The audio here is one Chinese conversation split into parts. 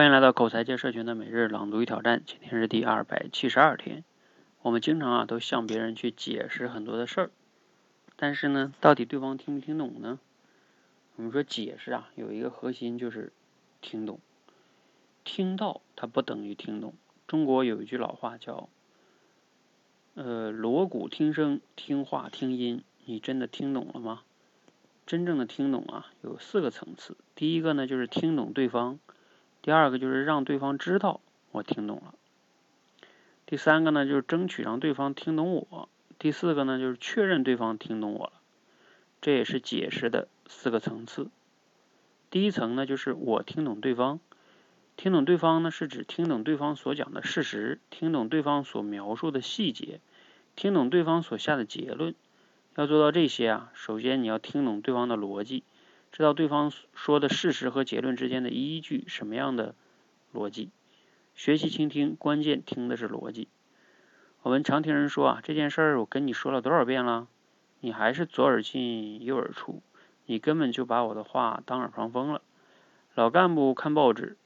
欢迎来到口才界社群的每日朗读与挑战，今天是第二百七十二天。我们经常啊都向别人去解释很多的事儿，但是呢，到底对方听不听懂呢？我们说解释啊，有一个核心就是听懂，听到它不等于听懂。中国有一句老话叫“呃，锣鼓听声，听话听音”，你真的听懂了吗？真正的听懂啊，有四个层次。第一个呢，就是听懂对方。第二个就是让对方知道我听懂了，第三个呢就是争取让对方听懂我，第四个呢就是确认对方听懂我了，这也是解释的四个层次。第一层呢就是我听懂对方，听懂对方呢是指听懂对方所讲的事实，听懂对方所描述的细节，听懂对方所下的结论。要做到这些啊，首先你要听懂对方的逻辑。知道对方说的事实和结论之间的依据，什么样的逻辑？学习倾听，关键听的是逻辑。我们常听人说啊，这件事儿我跟你说了多少遍了，你还是左耳进右耳出，你根本就把我的话当耳旁风了。老干部看报纸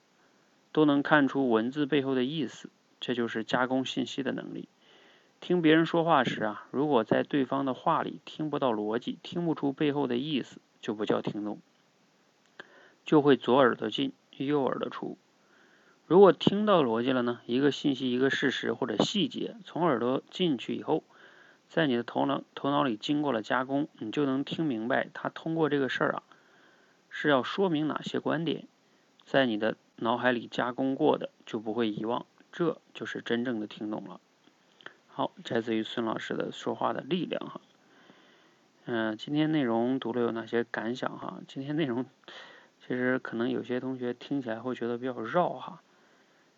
都能看出文字背后的意思，这就是加工信息的能力。听别人说话时啊，如果在对方的话里听不到逻辑，听不出背后的意思。就不叫听懂，就会左耳朵进右耳朵出。如果听到逻辑了呢？一个信息、一个事实或者细节从耳朵进去以后，在你的头脑头脑里经过了加工，你就能听明白他通过这个事儿啊是要说明哪些观点，在你的脑海里加工过的就不会遗忘，这就是真正的听懂了。好，摘自于孙老师的说话的力量哈。嗯，今天内容读了有哪些感想哈？今天内容其实可能有些同学听起来会觉得比较绕哈。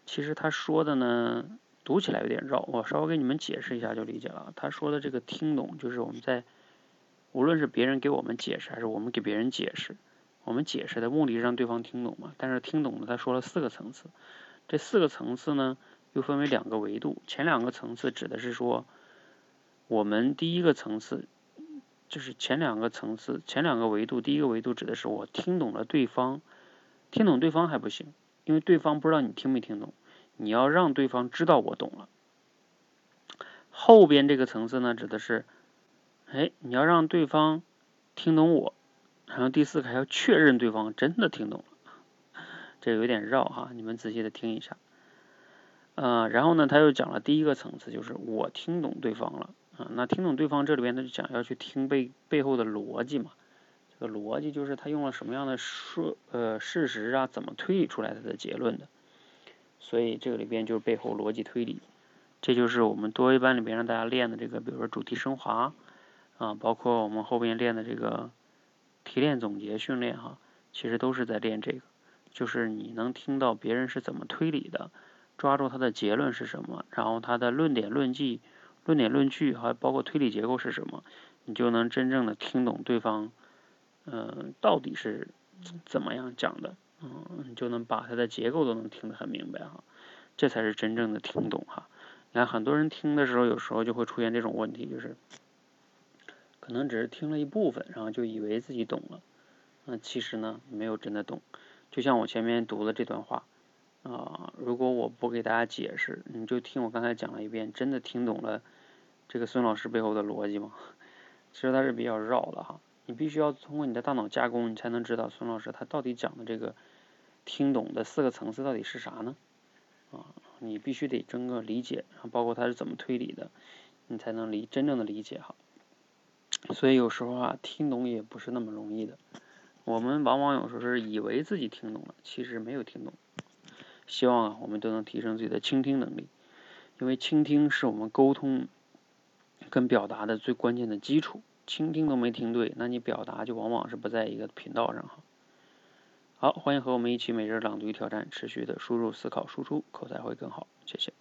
其实他说的呢，读起来有点绕，我稍微给你们解释一下就理解了。他说的这个听懂，就是我们在无论是别人给我们解释，还是我们给别人解释，我们解释的目的是让对方听懂嘛。但是听懂了，他说了四个层次，这四个层次呢又分为两个维度。前两个层次指的是说，我们第一个层次。就是前两个层次，前两个维度，第一个维度指的是我听懂了对方，听懂对方还不行，因为对方不知道你听没听懂，你要让对方知道我懂了。后边这个层次呢，指的是，哎，你要让对方听懂我，然后第四个还要确认对方真的听懂了，这有点绕哈，你们仔细的听一下。呃，然后呢，他又讲了第一个层次，就是我听懂对方了。啊，那听懂对方这里边他就讲要去听背背后的逻辑嘛，这个逻辑就是他用了什么样的说呃事实啊，怎么推理出来他的结论的，所以这个里边就是背后逻辑推理，这就是我们多维班里边让大家练的这个，比如说主题升华啊，包括我们后边练的这个提炼总结训练哈，其实都是在练这个，就是你能听到别人是怎么推理的，抓住他的结论是什么，然后他的论点论据。论点论据还包括推理结构是什么，你就能真正的听懂对方，嗯，到底是怎么样讲的，嗯，你就能把它的结构都能听得很明白哈，这才是真正的听懂哈。你看很多人听的时候，有时候就会出现这种问题，就是可能只是听了一部分，然后就以为自己懂了，那其实呢没有真的懂。就像我前面读的这段话。啊，如果我不给大家解释，你就听我刚才讲了一遍，真的听懂了这个孙老师背后的逻辑吗？其实他是比较绕的哈，你必须要通过你的大脑加工，你才能知道孙老师他到底讲的这个听懂的四个层次到底是啥呢？啊，你必须得整个理解，然后包括他是怎么推理的，你才能理真正的理解哈。所以有时候啊，听懂也不是那么容易的，我们往往有时候是以为自己听懂了，其实没有听懂。希望啊，我们都能提升自己的倾听能力，因为倾听是我们沟通跟表达的最关键的基础。倾听都没听对，那你表达就往往是不在一个频道上哈。好，欢迎和我们一起每日朗读挑战，持续的输入、思考、输出，口才会更好。谢谢。